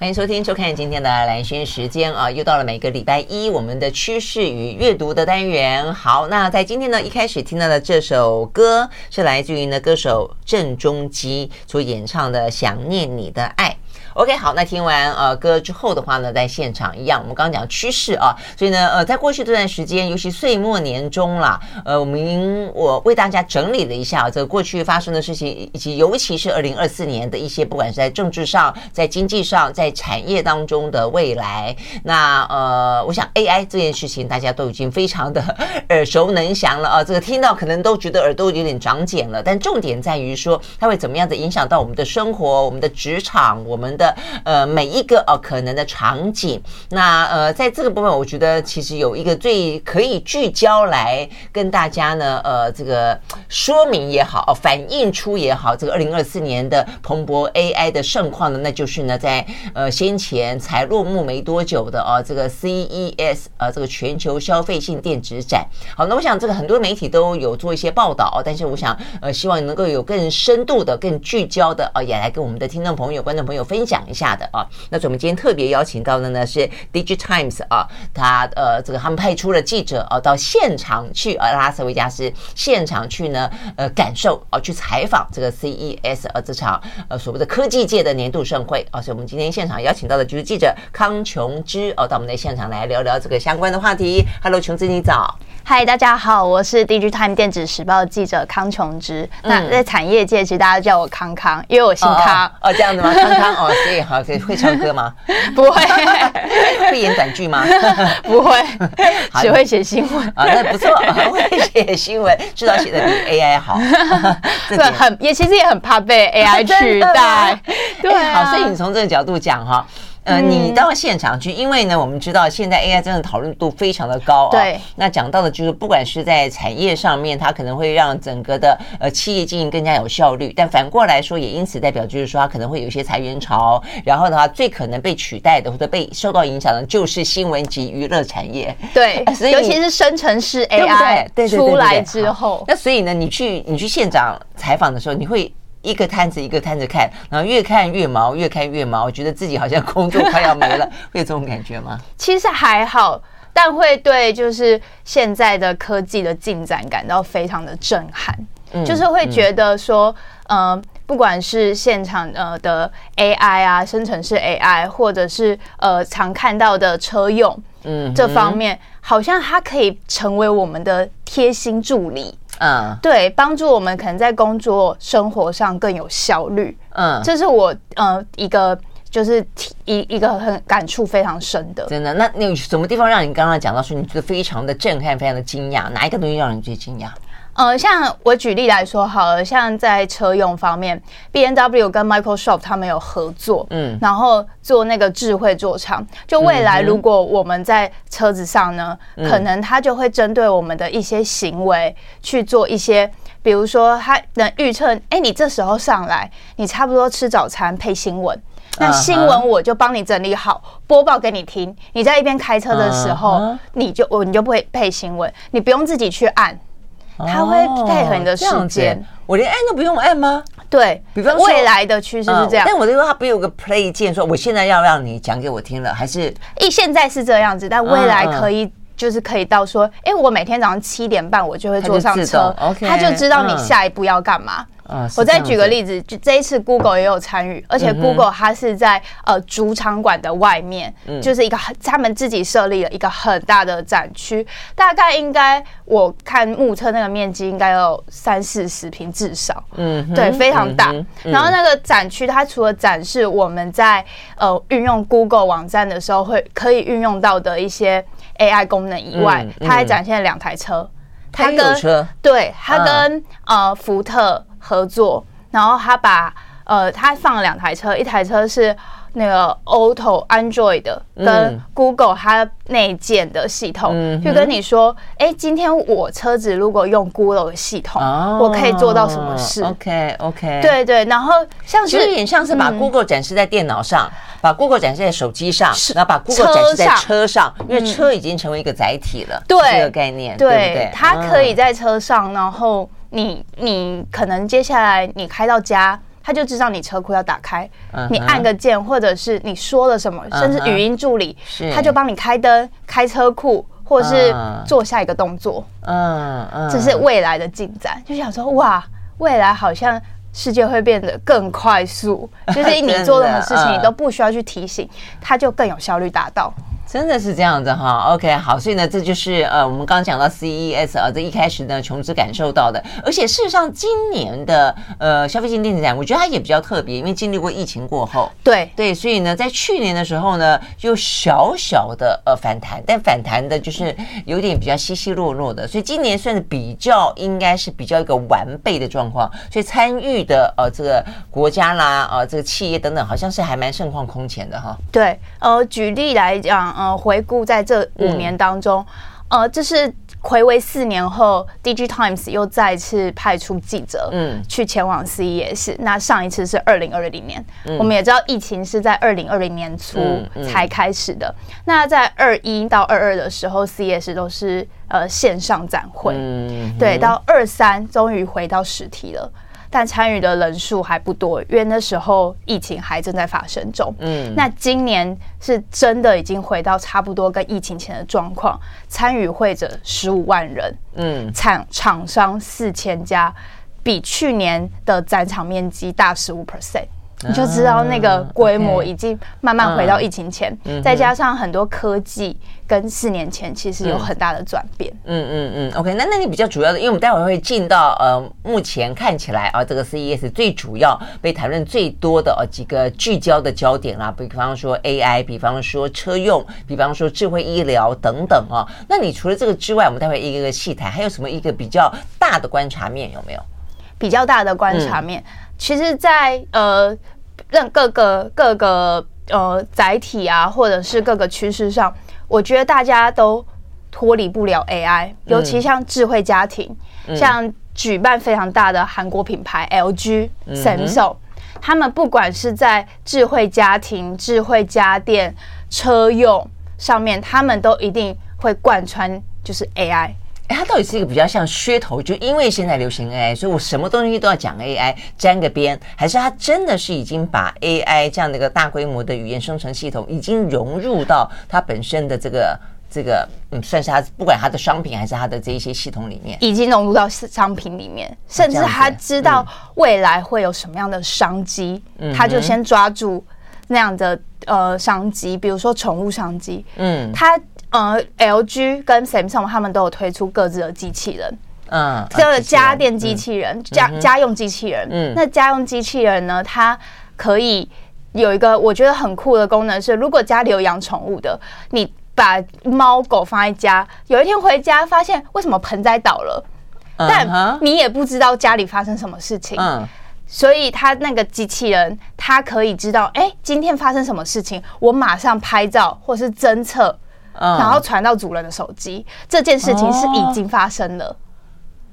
欢迎收听、收看今天的蓝轩时间啊，又到了每个礼拜一我们的趋势与阅读的单元。好，那在今天呢，一开始听到的这首歌是来自于呢歌手郑中基所演唱的《想念你的爱》。OK，好，那听完呃歌之后的话呢，在现场一样，我们刚刚讲趋势啊，所以呢，呃，在过去这段时间，尤其岁末年终啦，呃，我们我为大家整理了一下这个过去发生的事情，以及尤其是二零二四年的一些，不管是在政治上、在经济上、在产业当中的未来。那呃，我想 AI 这件事情大家都已经非常的耳 熟能详了啊，这个听到可能都觉得耳朵有点长茧了，但重点在于说它会怎么样的影响到我们的生活、我们的职场、我们的。呃，每一个哦可能的场景，那呃，在这个部分，我觉得其实有一个最可以聚焦来跟大家呢，呃，这个说明也好，哦反映出也好，这个二零二四年的蓬勃 AI 的盛况呢，那就是呢，在呃先前才落幕没多久的哦，这个 CES 呃，这个全球消费性电子展。好，那我想这个很多媒体都有做一些报道，但是我想呃，希望能够有更深度的、更聚焦的呃，也来跟我们的听众朋友、观众朋友分享。讲一下的啊，那所以我们今天特别邀请到的呢是 DIGITIMES 啊，他呃这个他们派出了记者啊到现场去啊拉斯维加斯现场去呢呃感受啊去采访这个 CES 啊这场呃所谓的科技界的年度盛会啊，所以我们今天现场邀请到的就是记者康琼枝哦，到我们的现场来聊聊这个相关的话题。Hello，琼枝你早。嗨，大家好，我是 DIGITIMES 电子时报记者康琼之。嗯、那在产业界，其实大家叫我康康，因为我姓康。哦，哦，哦，这样子吗？康康哦，所以好，可以会唱歌吗？不会。会演短剧吗？不会，只会写新闻。啊，那不错，会写新闻，至少写的比 AI 好。对，很也其实也很怕被 AI 取代。对、啊，好，所以你从这个角度讲哈。呃，你到现场去，因为呢，我们知道现在 AI 真的讨论度非常的高啊。对。那讲到的就是，不管是在产业上面，它可能会让整个的呃企业经营更加有效率，但反过来说，也因此代表就是说，它可能会有一些裁员潮。然后的话，最可能被取代的或者被受到影响的，就是新闻及娱乐产业。对。所以，尤其是生成式 AI 出来之后，那所以呢，你去你去现场采访的时候，你会。一个摊子一个摊子看，然后越看越毛，越看越毛，我觉得自己好像工作快要没了，会有这种感觉吗？其实还好，但会对就是现在的科技的进展感到非常的震撼，嗯、就是会觉得说，嗯、呃，不管是现场呃的 AI 啊，生成式 AI，或者是呃常看到的车用，嗯，这方面好像它可以成为我们的贴心助理。嗯，对，帮助我们可能在工作生活上更有效率。嗯，这是我呃一个就是一一个很感触非常深的。真的，那你有什么地方让你刚刚讲到说你觉得非常的震撼，非常的惊讶？哪一个东西让你最惊讶？呃，像我举例来说好了，像在车用方面，B N W 跟 Microsoft 他们有合作，嗯，然后做那个智慧座舱。就未来如果我们在车子上呢，嗯、可能它就会针对我们的一些行为去做一些，比如说它能预测，哎、欸，你这时候上来，你差不多吃早餐配新闻，那新闻我就帮你整理好播报给你听。你在一边开车的时候，你就我你就不会配新闻，你不用自己去按。它会配合你的时间，我连按都不用按吗？对，比方说未来的趋势是这样。但我就说它不有个 play 键，说我现在要让你讲给我听了，还是？一现在是这样子，但未来可以就是可以到说，哎，我每天早上七点半我就会坐上车，它就知道你下一步要干嘛。我再举个例子，就这一次 Google 也有参与，而且 Google 它是在呃主场馆的外面，就是一个他们自己设立了一个很大的展区，大概应该我看目测那个面积应该有三四十平至少，嗯，对，非常大。然后那个展区它除了展示我们在呃运用 Google 网站的时候会可以运用到的一些 AI 功能以外，它还展现了两台车，它跟对它跟呃福特。合作，然后他把呃，他放了两台车，一台车是那个 Auto Android 的，跟 Google 它内建的系统，嗯、就跟你说，哎，今天我车子如果用 Google 的系统，哦、我可以做到什么事？OK OK，对对，然后像是有点像是把 Google 展示在电脑上，嗯、把 Google 展示在手机上，然后把 Google 展示在车上，因为车已经成为一个载体了，对、嗯、这个概念，对，对不对？它可以在车上，然后。你你可能接下来你开到家，他就知道你车库要打开，你按个键，或者是你说了什么，甚至语音助理，他就帮你开灯、开车库，或者是做下一个动作。嗯嗯，这是未来的进展，就想说哇，未来好像世界会变得更快速，就是 你做任何事情，你都不需要去提醒，它就更有效率达到。真的是这样子哈，OK，好，所以呢，这就是呃，我们刚刚讲到 CES 啊，这一开始呢，琼枝感受到的，而且事实上，今年的呃消费性电子展，我觉得它也比较特别，因为经历过疫情过后，对。对，所以呢，在去年的时候呢，就小小的呃反弹，但反弹的就是有点比较稀稀落落的，所以今年算是比较应该是比较一个完备的状况，所以参与的呃这个国家啦，呃这个企业等等，好像是还蛮盛况空前的哈。对，呃，举例来讲。呃，回顾在这五年当中，嗯、呃，这是回违四年后，DigiTimes 又再次派出记者，嗯，去前往 CES。那上一次是二零二零年，嗯、我们也知道疫情是在二零二零年初才开始的。那在二一到二二的时候，CES 都是呃线上展会，嗯，对，到二三终于回到实体了。但参与的人数还不多，因为那时候疫情还正在发生中。嗯，那今年是真的已经回到差不多跟疫情前的状况，参与会者十五万人，嗯，厂厂商四千家，比去年的展场面积大十五 percent。你就知道那个规模已经慢慢回到疫情前，再加上很多科技跟四年前其实有很大的转变。嗯嗯嗯，OK，那那你比较主要的，因为我们待会儿会进到呃，目前看起来啊，这个 CES 最主要被谈论最多的呃几个聚焦的焦点啦，比方说 AI，比方说车用，比方说智慧医疗等等啊。那你除了这个之外，我们待会一个一个细谈，还有什么一个比较大的观察面有没有？比较大的观察面。其实在，在呃，任各个各个呃载体啊，或者是各个趋势上，我觉得大家都脱离不了 AI，尤其像智慧家庭，嗯、像举办非常大的韩国品牌 LG、嗯、Samsung，他们不管是在智慧家庭、智慧家电、车用上面，他们都一定会贯穿就是 AI。哎，它到底是一个比较像噱头，就因为现在流行 AI，所以我什么东西都要讲 AI，沾个边，还是它真的是已经把 AI 这样的一个大规模的语言生成系统，已经融入到它本身的这个这个，嗯，算是它不管它的商品还是它的这一些系统里面，已经融入到商品里面，甚至他知道未来会有什么样的商机，他就先抓住那样的呃商机，比如说宠物商机，嗯，他。呃，LG 跟 Samsung 他们都有推出各自的机器人，嗯，这个家电机器人、家家用机器人，嗯，那家用机器人呢，它可以有一个我觉得很酷的功能是，如果家里有养宠物的，你把猫狗放在家，有一天回家发现为什么盆栽倒了，但你也不知道家里发生什么事情，嗯，所以它那个机器人它可以知道，哎，今天发生什么事情，我马上拍照或是侦测。然后传到主人的手机，这件事情是已经发生了。哦、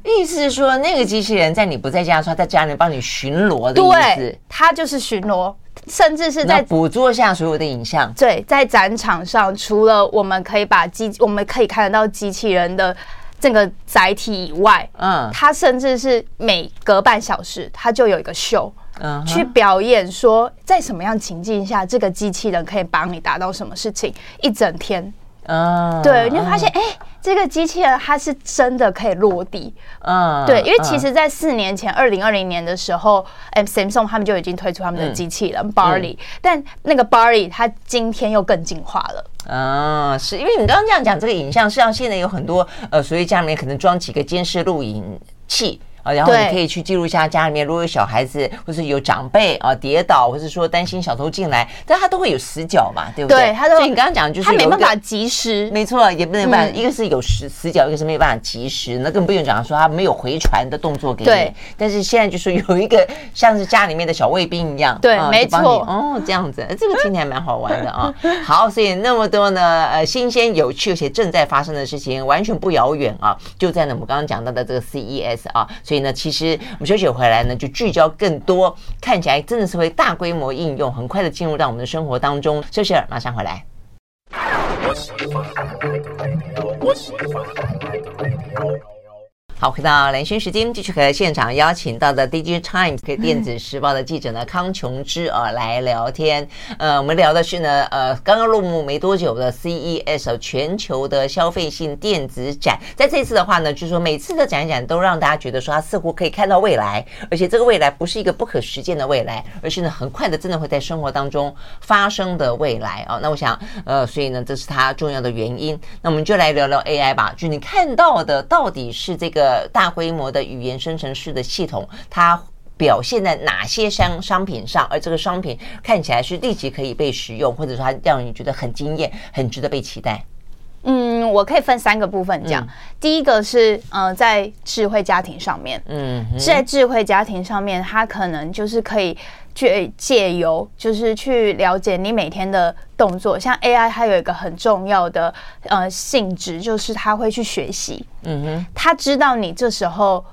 意思是说，那个机器人在你不在家的时候，在家里帮你巡逻的意思。对，它就是巡逻，甚至是在捕捉下所有的影像。对，在展场上，除了我们可以把机，我们可以看得到机器人的这个载体以外，嗯，它甚至是每隔半小时，它就有一个秀，嗯，去表演说，在什么样情境下，这个机器人可以帮你达到什么事情，一整天。嗯，对，你会发现，哎，这个机器人它是真的可以落地。嗯，对，因为其实，在四年前，二零二零年的时候，Samsung 他们就已经推出他们的机器人 Barley，但那个 Barley 它今天又更进化了。啊，是因为你刚刚这样讲，这个影像，实际上现在有很多呃，所以家里面可能装几个监视录影器。啊，然后你可以去记录一下家里面，如果有小孩子，或是有长辈啊跌倒，或是说担心小偷进来，但他都会有死角嘛，对不对？对，他都。所以你刚刚讲就是他没办法及时，没错，也不能办法。一个是有死死角，一个是没有办法及时，那更不用讲说他没有回传的动作给你。对。但是现在就是有一个像是家里面的小卫兵一样，对，没错。哦，这样子，这个听起来蛮好玩的啊。好，所以那么多呢，呃，新鲜有趣而且正在发生的事情，完全不遥远啊，就在呢我们刚刚讲到的这个 CES 啊，所以所以呢。其实我们休息回来呢，就聚焦更多，看起来真的是会大规模应用，很快的进入到我们的生活当中。休息了，马上回来。好，回到兰萱时间，继续和现场邀请到的《DIGITIMES》电子时报的记者呢康琼芝啊来聊天。呃，我们聊的是呢，呃，刚刚落幕没多久的 CES 全球的消费性电子展，在这次的话呢，就是说每次的展一展都让大家觉得说，它似乎可以看到未来，而且这个未来不是一个不可实践的未来，而是呢很快的真的会在生活当中发生的未来啊。那我想，呃，所以呢，这是它重要的原因。那我们就来聊聊 AI 吧，就你看到的到底是这个。呃，大规模的语言生成式的系统，它表现在哪些商商品上？而这个商品看起来是立即可以被使用，或者说它让你觉得很惊艳、很值得被期待。嗯，我可以分三个部分讲。嗯、第一个是呃，在智慧家庭上面，嗯，在智慧家庭上面，他可能就是可以去借由，就是去了解你每天的动作。像 AI，它有一个很重要的呃性质，就是它会去学习。嗯哼，它知道你这时候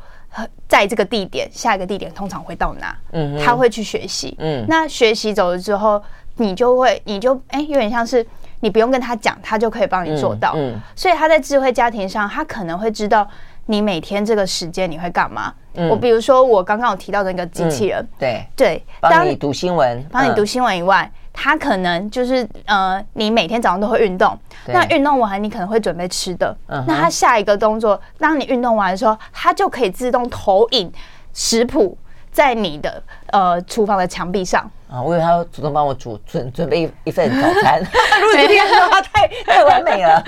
在这个地点，下一个地点通常会到哪？嗯，它会去学习。嗯，那学习走了之后，你就会，你就哎、欸，有点像是。你不用跟他讲，他就可以帮你做到。嗯，嗯，所以他在智慧家庭上，他可能会知道你每天这个时间你会干嘛。嗯，我比如说我刚刚有提到的那个机器人，嗯、对对，帮你读新闻，帮你读新闻以外，他可能就是呃，你每天早上都会运动，那运动完你可能会准备吃的，那他下一个动作，当你运动完的时候，他就可以自动投影食谱在你的呃厨房的墙壁上。啊，我以为他会主动帮我煮准准备一一份早餐，如果这样的话太太完美了。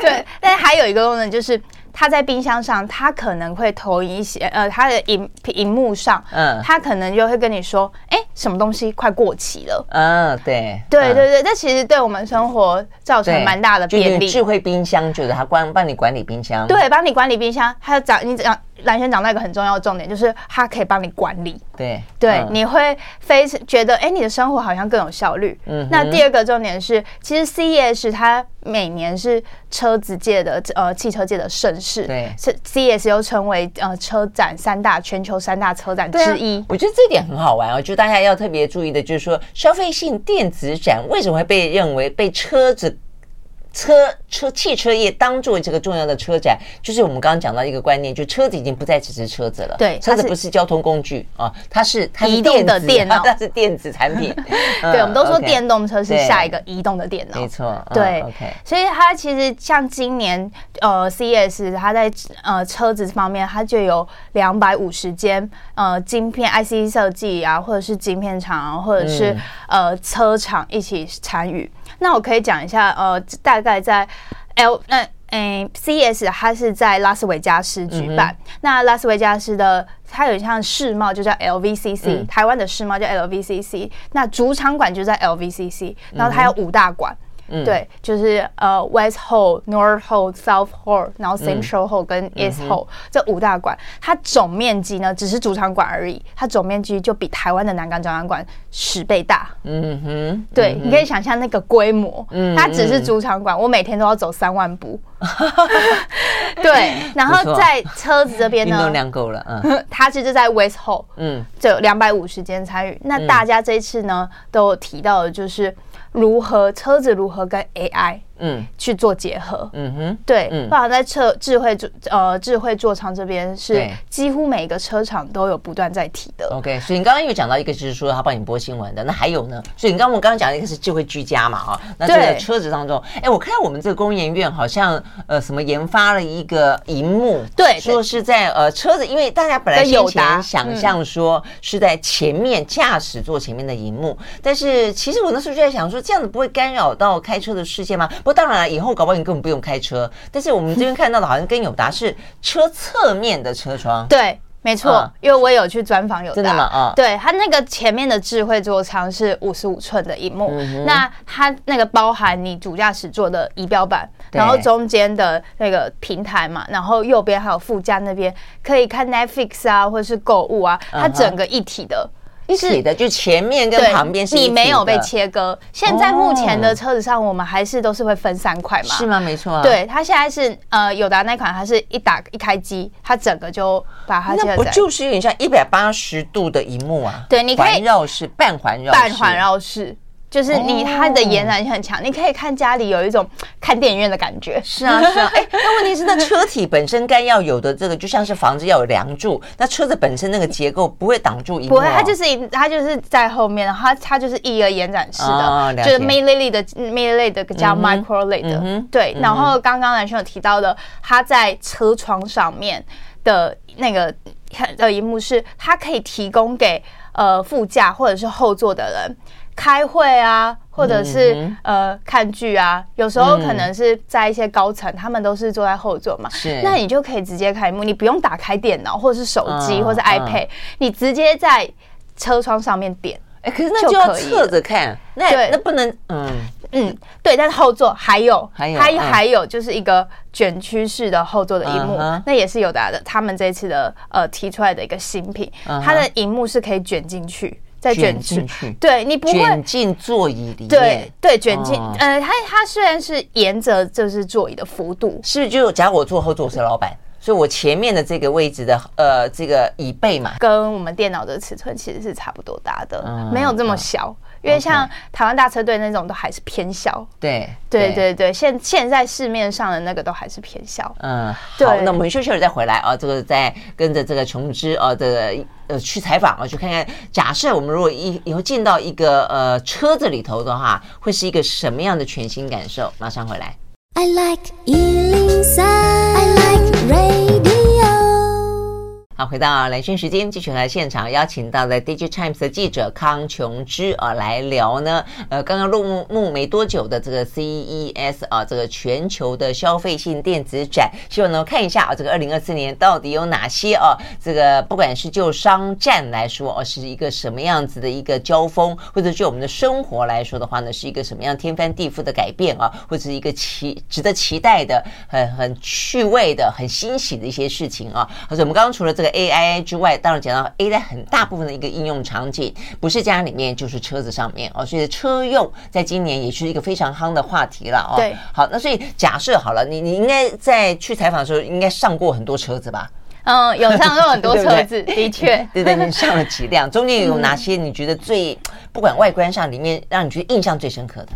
对，但是还有一个功能就是。它在冰箱上，它可能会投影一些，呃，它的荧荧幕上，嗯，它可能就会跟你说，哎，什么东西快过期了？嗯，对，对对对，这其实对我们生活造成蛮大的便利。智慧冰箱就是它管帮你管理冰箱，对，帮你管理冰箱，还有找你讲兰萱讲到一个很重要的重点，就是它可以帮你管理。对对，你会非常觉得，哎，你的生活好像更有效率。嗯，那第二个重点是，其实 CES 它每年是车子界的呃汽车界的盛事，对，是 CES 又称为呃车展三大全球三大车展之一。啊、我觉得这一点很好玩哦，就大家要特别注意的，就是说消费性电子展为什么会被认为被车子。车车汽车业当做这个重要的车展，就是我们刚刚讲到一个观念，就车子已经不再只是车子了。对，车子不是交通工具啊，它是它是移动的电脑，它是电子产品。对，我们都说电动车是下一个移动的电脑。没错。对。所以它其实像今年呃 CES，它在呃车子方面，它就有两百五十间呃晶片 IC 设计啊，或者是晶片厂，或者是呃车厂一起参与。那我可以讲一下，呃，大概在 L 那嗯、呃、CES 它是在拉斯维加斯举办。嗯、那拉斯维加斯的它有一项世贸就叫 LVCC，、嗯、台湾的世贸叫 LVCC，那主场馆就在 LVCC，然后它有五大馆。嗯、对，就是呃，West Hall、North Hall、South Hall，然后 Central Hall 跟 East Hall、嗯、这五大馆，它总面积呢只是主场馆而已，它总面积就比台湾的南港展览馆十倍大。嗯哼，对，嗯、你可以想象那个规模，嗯、它只是主场馆，我每天都要走三万步。对，然后在车子这边呢，运动量够了，嗯，它其实在 West Hall，嗯，就有两百五十间参与。那大家这一次呢，都有提到的就是。如何车子如何跟 AI？嗯，去做结合，嗯哼，对，嗯。包括在车智慧座呃智慧座舱这边是几乎每个车厂都有不断在提的。OK，所以你刚刚有讲到一个就是说他帮你播新闻的，那还有呢？所以你刚刚我刚刚讲的一个是智慧居家嘛，啊，那这个车子当中，哎，我看到我们这个工研院好像呃什么研发了一个荧幕，对，说是在呃车子，因为大家本来有前想象说是在前面驾驶座前面的荧幕，但是其实我那时候就在想说，这样子不会干扰到开车的视线吗？不过当然了，以后搞不好你根本不用开车。但是我们这边看到的好像跟友达是车侧面的车窗。对，没错，嗯、因为我有去专访友达。真的吗？啊、嗯，对，它那个前面的智慧座舱是五十五寸的荧幕，嗯、那它那个包含你主驾驶座的仪表板，然后中间的那个平台嘛，然后右边还有副驾那边可以看 Netflix 啊，或者是购物啊，它整个一体的。一起的，就前面跟旁边是你没有被切割。现在目前的车子上，我们还是都是会分三块嘛？是吗？没错。对，它现在是呃，友达那款，它是一打一开机，它整个就把它切。那不就是有点像一百八十度的荧幕啊？对，你可以环绕式、半环绕、半环绕式。就是你它的延展性很强，你可以看家里有一种看电影院的感觉。是啊，是啊。哎，那问题是，那车体本身该要有的这个，就像是房子要有梁柱，那车子本身那个结构不会挡住一幕。不会，它就是它就是在后面，它它就是一个延展式的，就是 LED 的 LED 的叫 micro LED 的。对，然后刚刚兰萱有提到的，它在车窗上面的那个的一幕是，它可以提供给呃副驾或者是后座的人。开会啊，或者是、嗯、呃看剧啊，有时候可能是在一些高层，嗯、他们都是坐在后座嘛，是，那你就可以直接开幕，你不用打开电脑或者是手机或者是 iPad，、你直接在车窗上面点，哎、欸，可是那就要侧着看，那那不能，嗯。嗯，对，但是后座还有还有还还有就是一个卷曲式的后座的荧幕，嗯、那也是有的的，他们这一次的呃提出来的一个新品，嗯、它的荧幕是可以卷进去。再卷进去，对你不会卷进座椅里面，对对，卷进，呃，它它虽然是沿着就是座椅的幅度，是不是就假如我坐后座，我是老板，所以我前面的这个位置的呃这个椅背嘛，跟我们电脑的尺寸其实是差不多大的，没有这么小。因为像台湾大车队那种都还是偏小，对对对对，现现在市面上的那个都还是偏小。嗯，好，那我们休息了再回来啊，这个再跟着这个琼枝啊这个呃去采访啊，去看看。假设我们如果以以后进到一个呃车子里头的话，会是一个什么样的全新感受？马上回来。I like 103, I like radio 好，回到兰萱时间，继续来现场邀请到的《DIGITIMES》的记者康琼芝啊，来聊呢。呃，刚刚落幕幕没多久的这个 CES 啊，这个全球的消费性电子展，希望能够看一下啊，这个二零二四年到底有哪些啊？这个不管是就商战来说，哦，是一个什么样子的一个交锋，或者就我们的生活来说的话呢，是一个什么样天翻地覆的改变啊，或者是一个期值得期待的、很很趣味的、很欣喜的一些事情啊。而且我们刚刚除了这。AI 之外，当然讲到 AI 很大部分的一个应用场景，不是家里面就是车子上面哦，所以车用在今年也是一个非常夯的话题了哦。对，好，那所以假设好了，你你应该在去采访的时候应该上过很多车子吧？嗯，有上过很多车子，的确，对对，你上了几辆？中间有哪些你觉得最不管外观上里面让你觉得印象最深刻的？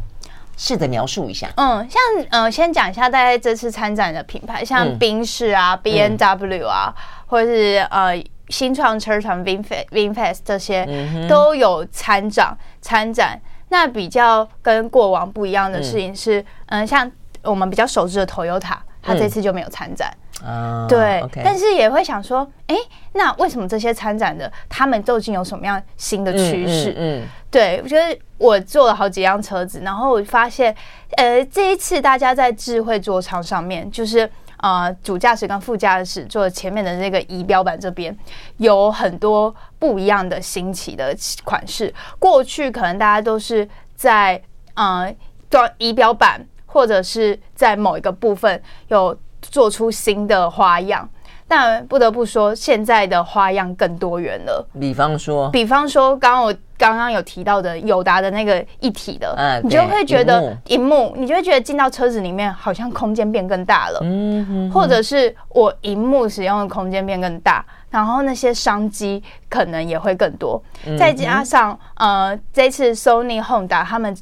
试着描述一下。嗯，像呃，先讲一下大概这次参展的品牌，像宾士啊、嗯、B N W 啊。嗯或者是呃新创车厂 VinFast VinFast 这些都有参展参展。那比较跟过往不一样的事情是，嗯，像我们比较熟知的 Toyota，它这次就没有参展。啊，对。但是也会想说，哎，那为什么这些参展的他们究竟有什么样新的趋势？嗯，对。我觉得我坐了好几辆车子，然后我发现，呃，这一次大家在智慧座舱上面就是。呃，主驾驶跟副驾驶座前面的那个仪表板这边有很多不一样的新奇的款式。过去可能大家都是在呃装仪表板或者是在某一个部分有做出新的花样。但不得不说，现在的花样更多元了。比方说，比方说，刚刚我刚刚有提到的友达的那个一体的，嗯，你就会觉得荧幕，你就会觉得进到车子里面好像空间变更大了。嗯哼哼，或者是我荧幕使用的空间变更大，然后那些商机可能也会更多。再加上呃，这次 Sony Honda 他们。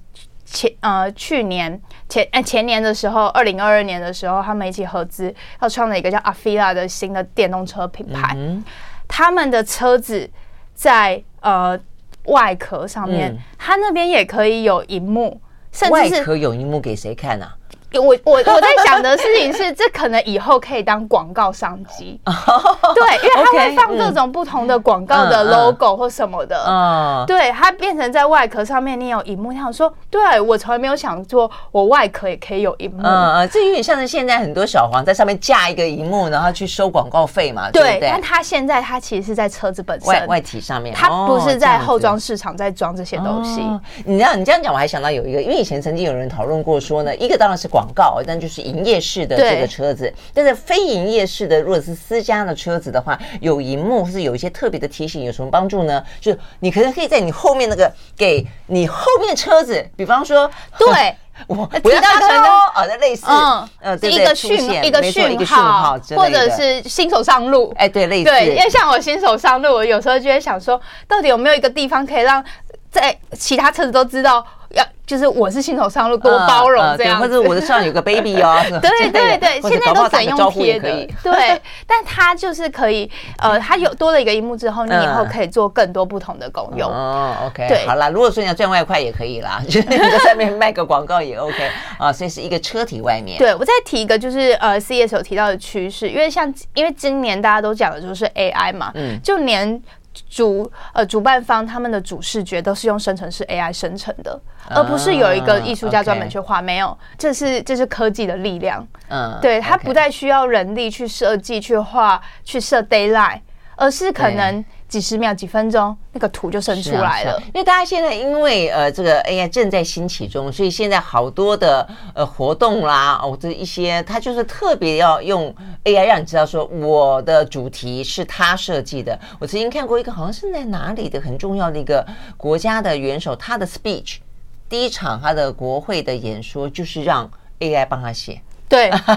前呃，去年前哎前年的时候，二零二二年的时候，他们一起合资要创了一个叫 Afeela 的新的电动车品牌。嗯、他们的车子在呃外壳上面，嗯、它那边也可以有荧幕，甚至是外壳有荧幕给谁看啊？我我我在想的事情是，这可能以后可以当广告商机，对，因为它会放各种不同的广告的 logo 或什么的，嗯，对，它变成在外壳上面你有荧幕，想说，对我从来没有想过，我外壳也可以有荧幕，嗯嗯，这有点像是现在很多小黄在上面架一个荧幕，然后去收广告费嘛，对，但它现在它其实是在车子本身外外体上面，它不是在后装市场在装这些东西。你知道你这样讲，我还想到有一个，因为以前曾经有人讨论过说呢，一个当然是广。广告，但就是营业式的这个车子，但是非营业式的，如果是私家的车子的话，有荧幕是有一些特别的提醒，有什么帮助呢？就是你可能可以在你后面那个给你后面车子，比方说，对。我不要大声哦，啊，类似，嗯，呃，一个讯一个讯号，或者是新手上路，哎，对，类似，对，因为像我新手上路，我有时候就会想说，到底有没有一个地方可以让在其他车子都知道。要就是我是新手上路，多包容这样、或者我的上有个 baby 哦，对对对，现在都整用贴的，以对，但它就是可以，呃，它有多了一个荧幕之后，你以后可以做更多不同的功用。哦，OK，对，好啦，如果说你要赚外快也可以啦，就是你在上面卖个广告也 OK 啊，所以是一个车体外面。对，我再提一个，就是呃，CES 有提到的趋势，因为像因为今年大家都讲的就是 AI 嘛，嗯，就连。主呃，主办方他们的主视觉都是用生成式 AI 生成的，而不是有一个艺术家专门去画。没有，这是这是科技的力量。嗯，对，它不再需要人力去设计、去画、去设 deadline，而是可能。几十秒、几分钟，那个图就生出来了。因为大家现在因为呃这个 AI 正在兴起中，所以现在好多的呃活动啦，哦这一些，它就是特别要用 AI 让你知道说我的主题是他设计的。我曾经看过一个好像是在哪里的很重要的一个国家的元首，他的 speech 第一场他的国会的演说就是让 AI 帮他写。对，他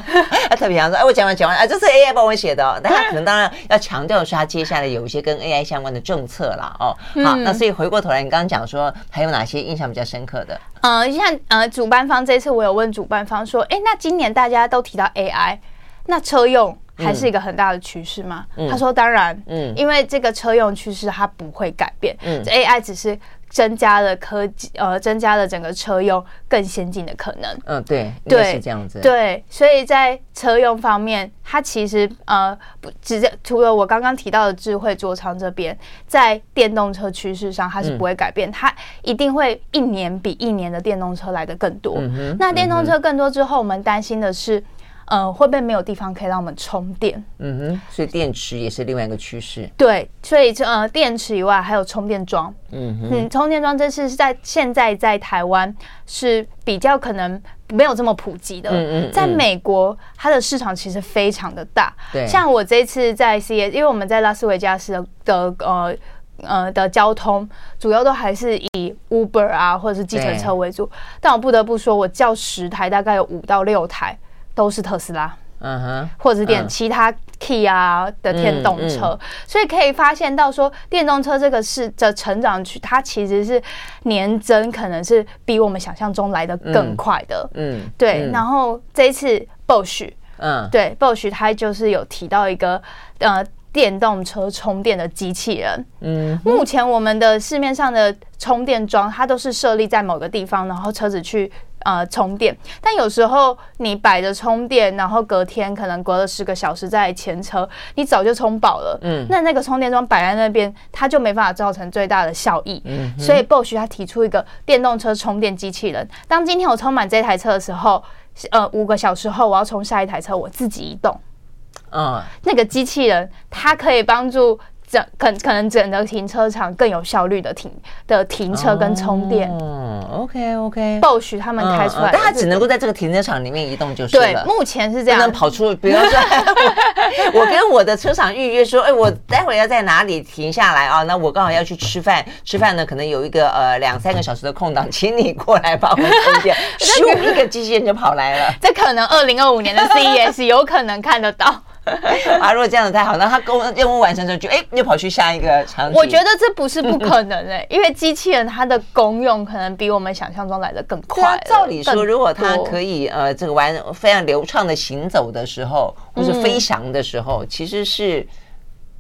特别想说，哎，我讲完讲完，啊，这是 AI 帮我写的，但他可能当然要强调的是，他接下来有一些跟 AI 相关的政策啦。哦。好，那所以回过头来，你刚刚讲说还有哪些印象比较深刻的？呃，像呃，主办方这次我有问主办方说，哎，那今年大家都提到 AI，那车用还是一个很大的趋势吗？他说当然，嗯，因为这个车用趋势它不会改变，嗯，AI 只是。增加了科技，呃，增加了整个车用更先进的可能。嗯，对，对，是这样子。对，所以在车用方面，它其实呃，不直接除了我刚刚提到的智慧座舱这边，在电动车趋势上，它是不会改变，嗯、它一定会一年比一年的电动车来的更多。嗯。那电动车更多之后，我们担心的是。呃，会不会没有地方可以让我们充电？嗯哼，所以电池也是另外一个趋势。对，所以呃，电池以外还有充电桩。嗯哼，嗯，充电桩这是在现在在台湾是比较可能没有这么普及的。嗯嗯，嗯，在美国，它的市场其实非常的大。对，像我这次在 CES，因为我们在拉斯维加斯的的呃呃的交通，主要都还是以 Uber 啊或者是计程车为主。但我不得不说，我叫十台，大概有五到六台。都是特斯拉，嗯哼，或者是电其他 key 啊的电动车，所以可以发现到说，电动车这个是的成长区，它其实是年增，可能是比我们想象中来的更快的，嗯，对。然后这一次 Bosch，嗯，对，Bosch 它就是有提到一个呃电动车充电的机器人，嗯，目前我们的市面上的充电桩，它都是设立在某个地方，然后车子去。呃，充电，但有时候你摆着充电，然后隔天可能隔了十个小时再前车，你早就充饱了。嗯，那那个充电桩摆在那边，它就没办法造成最大的效益。嗯，所以 Bosch 他提出一个电动车充电机器人。当今天我充满这台车的时候，呃，五个小时后我要充下一台车，我自己移动。嗯，那个机器人它可以帮助。整可可能整个停车场更有效率的停的停车跟充电。嗯，OK OK。Bosch 他们开出来，但它只能够在这个停车场里面移动就是了。对，目前是这样。不能跑出，比如说 我跟我的车厂预约说，哎，我待会要在哪里停下来啊？那我刚好要去吃饭，吃饭呢可能有一个呃两三个小时的空档，请你过来帮我充电。咻，一个机器人就跑来了。这可能二零二五年的 CES 有可能看得到。啊，如果这样子太好，那他工任务完成之后就哎，又跑去下一个场景。我觉得这不是不可能哎、欸，因为机器人它的功用可能比我们想象中来的更快。照理说，如果它可以呃，这个玩非常流畅的行走的时候，或是飞翔的时候，嗯、其实是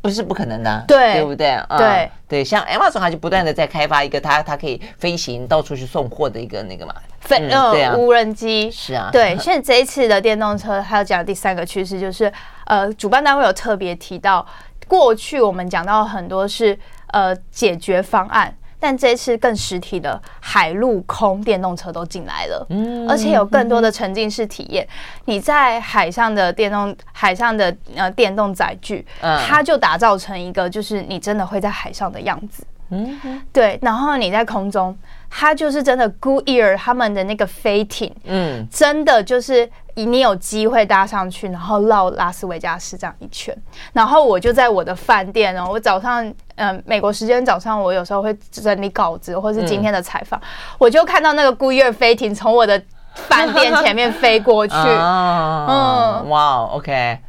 不是不可能的、啊？对，对不对？嗯、对对，像 Amazon 它就不断的在开发一个它它可以飞行到处去送货的一个那个嘛。飞呃、对啊、无人机是啊，对。现在这一次的电动车，还有讲第三个趋势就是，呃，主办单位有特别提到，过去我们讲到很多是呃解决方案，但这一次更实体的海陆空电动车都进来了，嗯，而且有更多的沉浸式体验。你在海上的电动海上的呃电动载具，它就打造成一个就是你真的会在海上的样子，嗯，对。然后你在空中。它就是真的，Goodyear 他们的那个飞艇，嗯，真的就是你有机会搭上去，然后绕拉斯维加斯这样一圈，然后我就在我的饭店哦，我早上，嗯、呃，美国时间早上，我有时候会整理稿子或是今天的采访，嗯、我就看到那个 Goodyear 飞艇从我的饭店前面飞过去，嗯，哇，OK。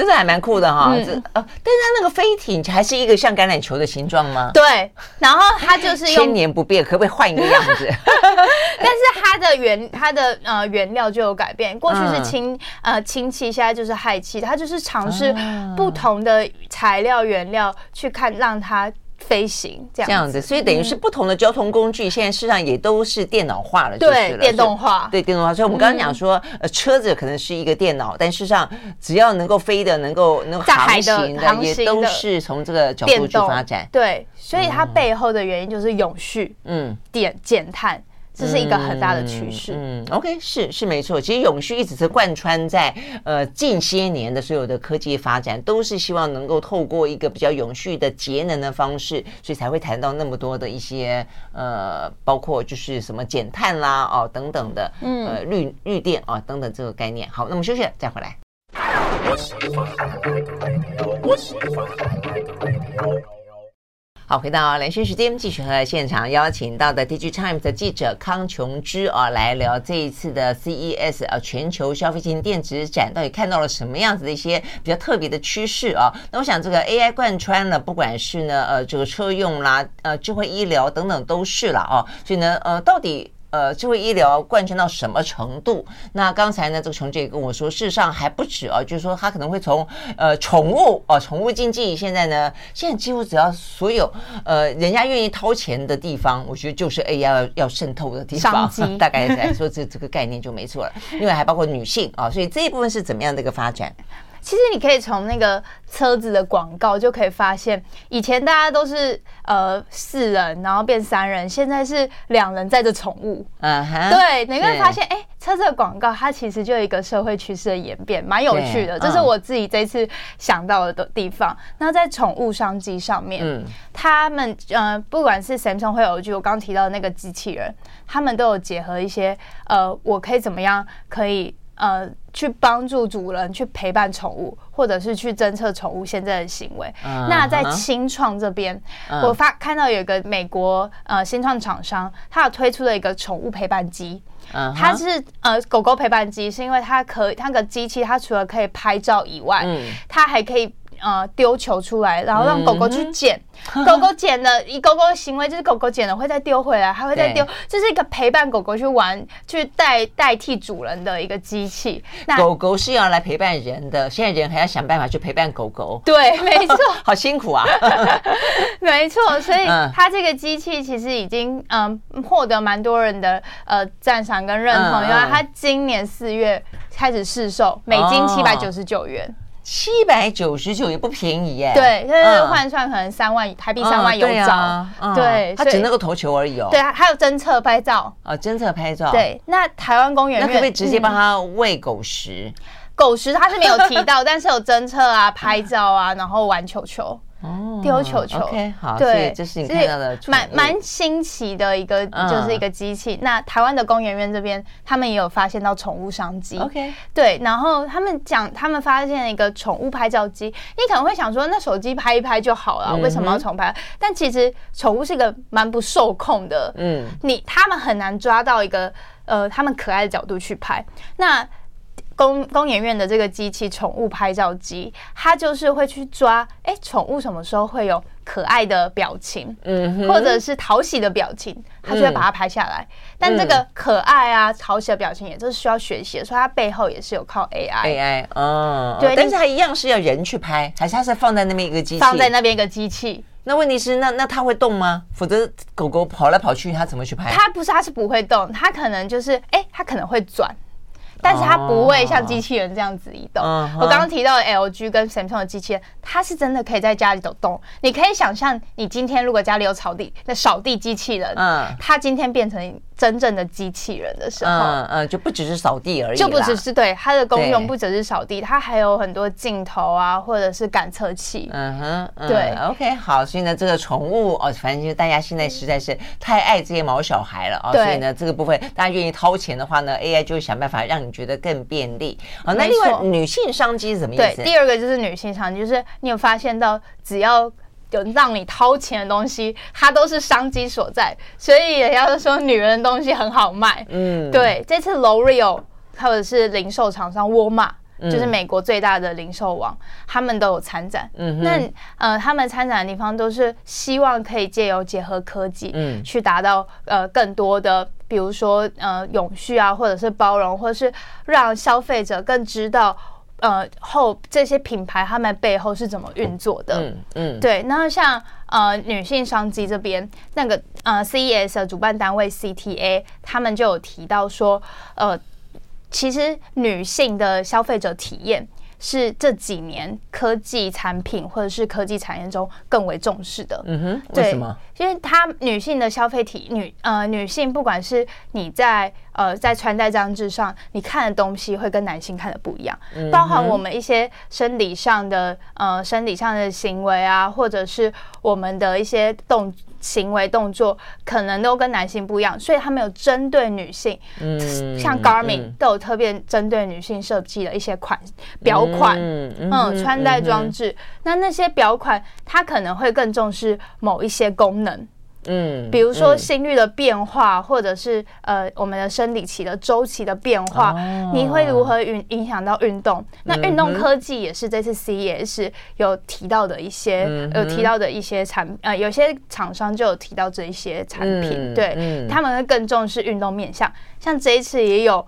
真的还蛮酷的哈。这呃，但是它那个飞艇还是一个像橄榄球的形状吗？对，然后它就是千年不变，可不可以换一个样子？但是它的原它的呃原料就有改变，过去是氢呃氢气，现在就是氦气，它就是尝试不同的材料原料去看让它。飞行这样这样子，所以等于是不同的交通工具，现在事实上也都是电脑化了，对，电动化，对，电动化。所以我们刚刚讲说，呃，车子可能是一个电脑，但事实上只要能够飞的、能够能够航行的，也都是从这个角度去发展。对，所以它背后的原因就是永续，嗯，减减碳。这是一个很大的趋势。嗯，嗯，OK，是是没错。其实永续一直是贯穿在呃近些年的所有的科技发展，都是希望能够透过一个比较永续的节能的方式，所以才会谈到那么多的一些呃，包括就是什么减碳啦哦等等的，呃绿绿电啊等等这个概念。好，那么休息了再回来。好，回到连线时间，继续和现场邀请到的《DIGITIMES》的记者康琼芝啊，来聊这一次的 CES 啊，全球消费性电子展，到底看到了什么样子的一些比较特别的趋势啊？那我想这个 AI 贯穿了，不管是呢呃这个车用啦，呃智慧医疗等等都是了啊，所以呢呃到底。呃，智慧医疗贯穿到什么程度？那刚才呢，这个琼姐跟我说，事实上还不止啊，就是说他可能会从呃宠物哦，宠物经济现在呢，现在几乎只要所有呃人家愿意掏钱的地方，我觉得就是 AI 要要渗透的地方，大概来说这这个概念就没错了。另外还包括女性啊，所以这一部分是怎么样的一个发展？其实你可以从那个车子的广告就可以发现，以前大家都是呃四人，然后变三人，现在是两人载着宠物。嗯哼，对，你会发现，哎，车子的广告它其实就有一个社会趋势的演变，蛮有趣的。这是我自己这次想到的地方。那在宠物商机上面，嗯，他们呃，不管是 Samsung 或 LG，我刚刚提到的那个机器人，他们都有结合一些呃，我可以怎么样可以。呃，去帮助主人去陪伴宠物，或者是去侦测宠物现在的行为。Uh -huh. 那在新创这边，uh -huh. 我发看到有一个美国呃新创厂商，他有推出了一个宠物陪伴机。Uh -huh. 它是呃狗狗陪伴机，是因为它可以，它个机器它除了可以拍照以外，嗯、它还可以。呃，丢球出来，然后让狗狗去捡。嗯、狗狗捡了，以狗狗的行为就是狗狗捡了会再丢回来，还会再丢。这是一个陪伴狗狗去玩、去代代替主人的一个机器。那狗狗是要来陪伴人的，现在人还要想办法去陪伴狗狗。对，没错，好辛苦啊。没错，所以它这个机器其实已经嗯获得蛮多人的呃赞赏跟认同，因为它今年四月开始试售，每斤七百九十九元。七百九十九也不便宜耶，对，就是换算可能三万台币，三万有找，对，它只那个投球而已哦。对，还有侦测拍照啊，侦测拍照。对，那台湾公园院那可不可以直接帮他喂狗食？狗食他是没有提到，但是有侦测啊、拍照啊，然后玩球球。哦，丢球球，OK，好，对，这是你看到的，蛮蛮新奇的一个，就是一个机器。嗯、那台湾的工研院这边，他们也有发现到宠物商机，OK，对，然后他们讲，他们发现了一个宠物拍照机。你可能会想说，那手机拍一拍就好了，为什么要重拍？嗯、但其实宠物是一个蛮不受控的，嗯，你他们很难抓到一个呃他们可爱的角度去拍。那工工研院的这个机器宠物拍照机，它就是会去抓，哎，宠物什么时候会有可爱的表情，嗯，或者是讨喜的表情，它就会把它拍下来。但这个可爱啊、讨喜的表情，也都是需要学习的，所以它背后也是有靠 AI，AI，哦，对，但是它一样是要人去拍，还是它是放在那边一个机器？放在那边一个机器。那问题是，那那它会动吗？否则狗狗跑来跑去，它怎么去拍？它不是，它是不会动，它可能就是，哎，它可能会转。但是它不会像机器人这样子移动。Oh, uh. 我刚刚提到的 LG 跟 Samsung 的机器人，它是真的可以在家里走动。你可以想象，你今天如果家里有扫地，那扫地机器人，嗯，它今天变成。真正的机器人的时候，嗯嗯，就不只是扫地而已，就不只是对它的功用，不只是扫地，它还有很多镜头啊，或者是感测器。嗯哼，嗯对，OK，好，所以呢，这个宠物哦，反正就是大家现在实在是太爱这些毛小孩了啊，哦，所以呢，这个部分大家愿意掏钱的话呢，AI 就会想办法让你觉得更便利。好，那另外女性商机是什么意思？对，第二个就是女性商机，就是你有发现到只要。有让你掏钱的东西，它都是商机所在，所以也要说女人的东西很好卖。嗯，对，这次 L'Oreal 或者是零售厂商沃尔玛，就是美国最大的零售网，他们都有参展。嗯，那呃，他们参展的地方都是希望可以借由结合科技，嗯，去达到呃更多的，比如说呃永续啊，或者是包容，或者是让消费者更知道。呃，后这些品牌他们背后是怎么运作的？嗯嗯，对。那像呃女性商机这边，那个呃 CES 的主办单位 CTA 他们就有提到说，呃，其实女性的消费者体验。是这几年科技产品或者是科技产业中更为重视的。嗯哼，为什么？因为它女性的消费体女呃女性，不管是你在呃在穿戴装置上，你看的东西会跟男性看的不一样，包含我们一些生理上的呃生理上的行为啊，或者是我们的一些动。行为动作可能都跟男性不一样，所以他们有针对女性，嗯，像 Garmin 都有特别针对女性设计的一些款表款，嗯，嗯，穿戴装置，那那些表款它可能会更重视某一些功能。嗯，比如说心率的变化，嗯、或者是呃我们的生理期的周期的变化，哦、你会如何影影响到运动？那运动科技也是这次 CES 有提到的一些，嗯、有提到的一些产呃，有些厂商就有提到这一些产品，嗯、对，嗯、他们会更重视运动面向。像这一次也有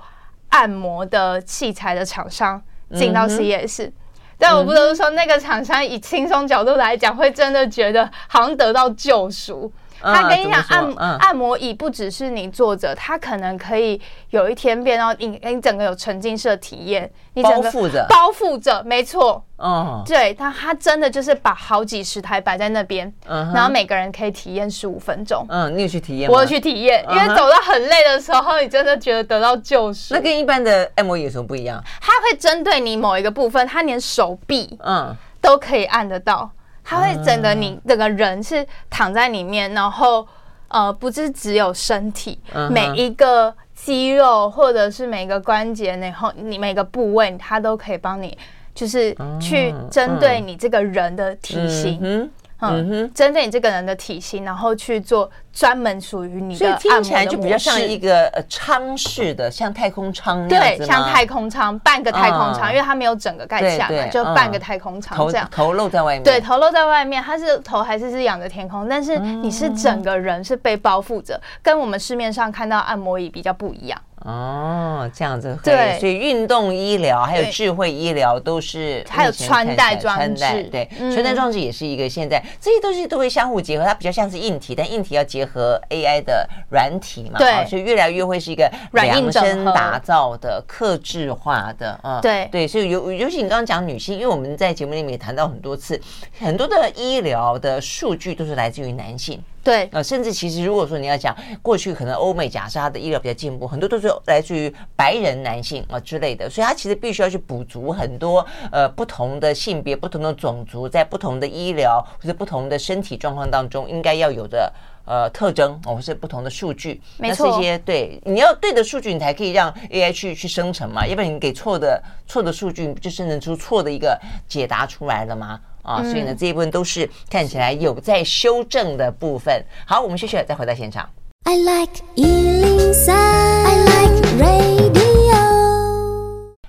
按摩的器材的厂商进到 CES，、嗯、但我不得不说，那个厂商以轻松角度来讲，会真的觉得好像得到救赎。他跟你讲，按按摩椅不只是你坐着，它可能可以有一天变到你，你整个有沉浸式的体验，你整个包覆着，包覆着，没错，嗯，对，他他真的就是把好几十台摆在那边，然后每个人可以体验十五分钟，嗯，你有去体验？我有去体验，因为走到很累的时候，你真的觉得得到救赎。那跟一般的按摩椅有什么不一样？它会针对你某一个部分，它连手臂，嗯，都可以按得到。它会整个你整个人是躺在里面，然后呃，不是只有身体，每一个肌肉或者是每个关节，然后你每个部位，它都可以帮你，就是去针对你这个人的体型。嗯哼，针对你这个人的体型，然后去做专门属于你的的。所以听起来就比较像一个呃舱式的，像太空舱那样子吗？对，像太空舱，半个太空舱，因为它没有整个盖起来，就半个太空舱这样。头露在外面。对，头露在外面，它是头还是是仰着天空？但是你是整个人是被包覆着，跟我们市面上看到按摩椅比较不一样。哦，这样子对，所以运动医疗还有智慧医疗都是，还有穿戴装置，对，穿戴装置也是一个现在这些东西都会相互结合，它比较像是硬体，但硬体要结合 AI 的软体嘛，对，所以越来越会是一个量身打造的、克制化的啊，对。对，所以尤尤其你刚刚讲女性，因为我们在节目里面也谈到很多次，很多的医疗的数据都是来自于男性。对，呃，甚至其实如果说你要讲过去，可能欧美假设它的医疗比较进步，很多都是来自于白人男性啊之类的，所以它其实必须要去补足很多呃不同的性别、不同的种族在不同的医疗或者不同的身体状况当中应该要有的呃特征哦，或是不同的数据。没错，那这些对你要对的数据，你才可以让 AI 去去生成嘛，要不然你给错的错的数据，就生成出错的一个解答出来了吗？啊，所以呢，这一部分都是看起来有在修正的部分。好，我们休息了，再回到现场。I like 103, I like radio。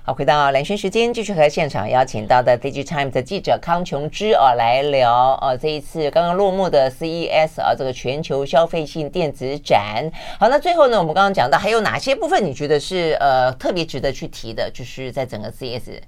好，回到蓝轩时间，继续和现场邀请到的《Digitime》的记者康琼芝啊来聊啊，这一次刚刚落幕的 CES 啊，这个全球消费性电子展。好，那最后呢，我们刚刚讲到还有哪些部分你觉得是呃特别值得去提的？就是在整个 CES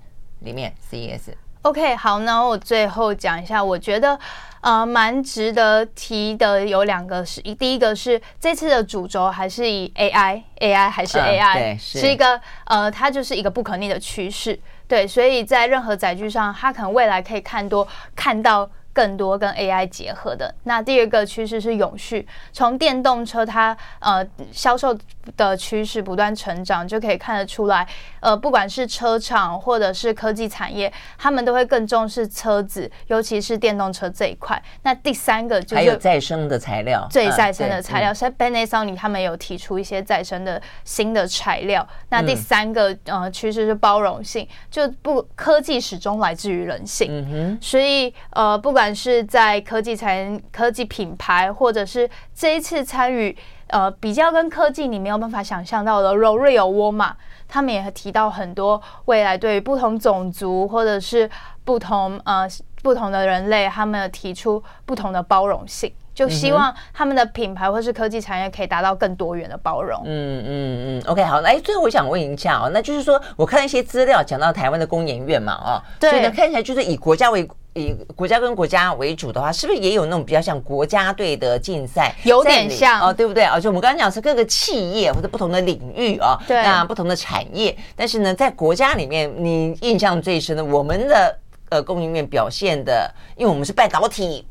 里面，CES。OK，好，那我最后讲一下，我觉得呃蛮值得提的有两个是，第一个是这次的主轴还是以 AI，AI 还是 AI，、嗯、是，是一个呃它就是一个不可逆的趋势，对，所以在任何载具上，它可能未来可以看多看到。更多跟 AI 结合的。那第二个趋势是永续，从电动车它呃销售的趋势不断成长，就可以看得出来，呃，不管是车厂或者是科技产业，他们都会更重视车子，尤其是电动车这一块。那第三个就是还有再生的材料，最再生的材料，像 Panasonic 他们有提出一些再生的新的材料。那第三个呃趋势是包容性，就不科技始终来自于人性，嗯哼，所以呃不管。是在科技产科技品牌，或者是这一次参与呃比较跟科技你没有办法想象到的 L'Oreal、沃尔玛，他们也提到很多未来对于不同种族或者是不同呃不同的人类，他们提出不同的包容性。就希望他们的品牌或是科技产业可以达到更多元的包容。嗯嗯嗯，OK，好，哎，最后我想问一下哦，那就是说，我看一些资料讲到台湾的工研院嘛，哦，对，所以呢，看起来就是以国家为以国家跟国家为主的话，是不是也有那种比较像国家队的竞赛？有点像哦，对不对啊？就我们刚刚讲是各个企业或者不同的领域啊，对，那不同的产业，但是呢，在国家里面，你印象最深的，我们的呃供应链表现的，因为我们是半导体。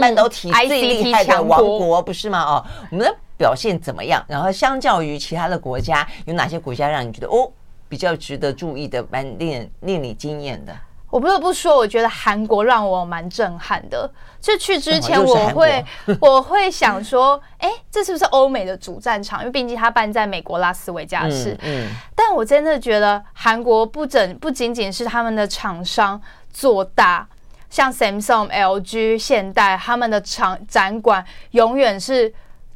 半导体最厉害的王国不是吗？哦，我们的表现怎么样？然后相较于其他的国家，有哪些国家让你觉得哦比较值得注意的，蛮令令你惊艳的？我不得不说，我觉得韩国让我蛮震撼的。就去之前，我会我会想说，哎，这是不是欧美的主战场？因为毕竟它办在美国拉斯维加斯。嗯，但我真的觉得韩国不整不仅仅是他们的厂商做大。像 Samsung、LG、现代，他们的厂展馆永远是。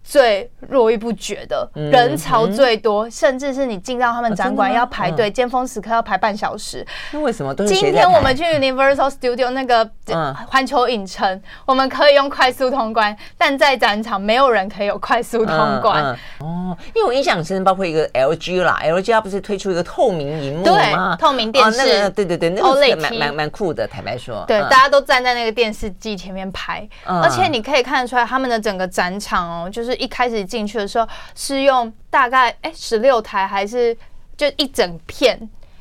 最络绎不绝的人潮最多，甚至是你进到他们展馆要排队，尖、啊、峰时刻要排半小时。那为什么都是？今天我们去 Universal Studio 那个环球影城，嗯、我们可以用快速通关，但在展场没有人可以有快速通关。哦，因为我印象深，包括一个 LG 啦，LG 它不是推出一个透明荧幕吗？对，透明电视。哦那个、对对对，那个蛮蛮蛮酷的，坦白说。对，嗯、大家都站在那个电视机前面拍，嗯、而且你可以看得出来，他们的整个展场哦，就是。一开始进去的时候是用大概哎十六台还是就一整片，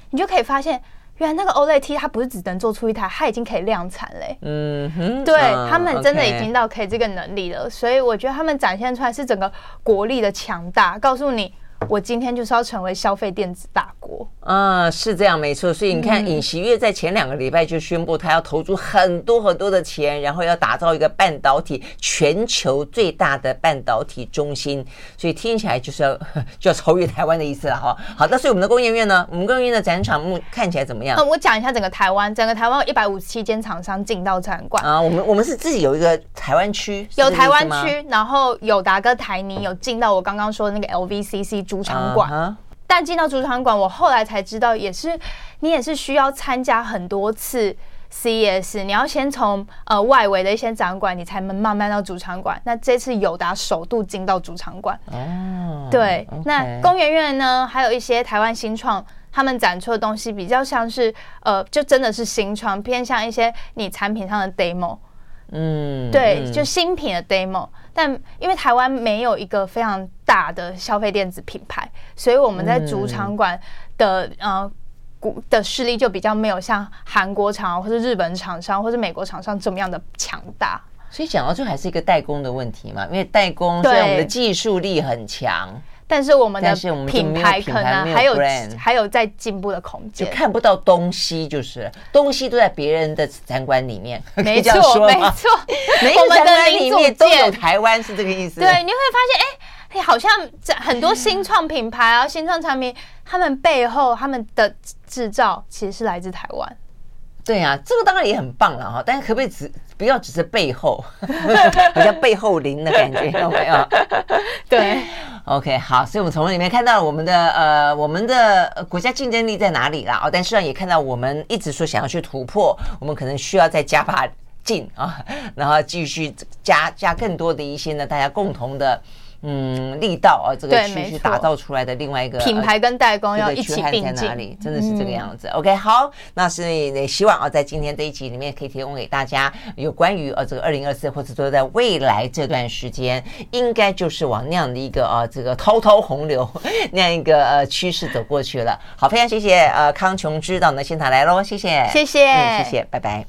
你就可以发现原来那个 OLED T 它不是只能做出一台，它已经可以量产嘞。嗯哼，对、嗯、他们真的已经到可以这个能力了所以我觉得他们展现出来是整个国力的强大，告诉你。我今天就是要成为消费电子大国啊，是这样没错。所以你看，尹锡悦在前两个礼拜就宣布，他要投入很多很多的钱，然后要打造一个半导体全球最大的半导体中心。所以听起来就是要就要超越台湾的意思了哈。好，那所以我们的工业院呢，我们工业院的展场目看起来怎么样？嗯，我讲一下整个台湾，整个台湾有一百五十七间厂商进到展馆啊。我们我们是自己有一个台湾区，有台湾区，然后有达哥台泥有进到我刚刚说的那个 LVCC。主场馆，uh huh. 但进到主场馆，我后来才知道，也是你也是需要参加很多次 CES，你要先从呃外围的一些展馆，你才能慢慢到主场馆。那这次友达首度进到主场馆，哦，oh, 对。那工研院呢，还有一些台湾新创，他们展出的东西比较像是呃，就真的是新创，偏向一些你产品上的 demo。嗯，对，就新品的 demo，但因为台湾没有一个非常大的消费电子品牌，所以我们在主场馆的、嗯、呃股的势力就比较没有像韩国厂或者日本厂商或者美国厂商这么样的强大。所以讲到最后还是一个代工的问题嘛，因为代工虽然我们的技术力很强。但是我们的品牌可能还有还有在进步的空间，就看不到东西，就是东西都在别人的展馆里面。没错，没错，我们的零组件都有台湾，是这个意思。对，你会发现，哎，好像很多新创品牌啊，新创产品，他们背后他们的制造其实是来自台湾。对啊，这个当然也很棒了哈，但是可不可以只不要只是背后，好像背后灵的感觉，有没有？对，OK，好，所以我们从里面看到了我们的呃，我们的国家竞争力在哪里啦？哦，但实际上也看到我们一直说想要去突破，我们可能需要再加把劲啊，然后继续加加更多的一些呢，大家共同的。嗯，力道啊，这个区域打造出来的另外一个品牌跟代工要一起并进，在哪里？真的是这个样子。嗯、OK，好，那是也希望啊，在今天这一集里面可以提供给大家有关于呃这个二零二四，或者说在未来这段时间，应该就是往那样的一个呃这个滔滔洪流 那样一个呃趋势走过去了。好，非常谢谢呃康琼芝到我们的现场来喽，谢谢，谢谢，嗯，谢谢，拜拜。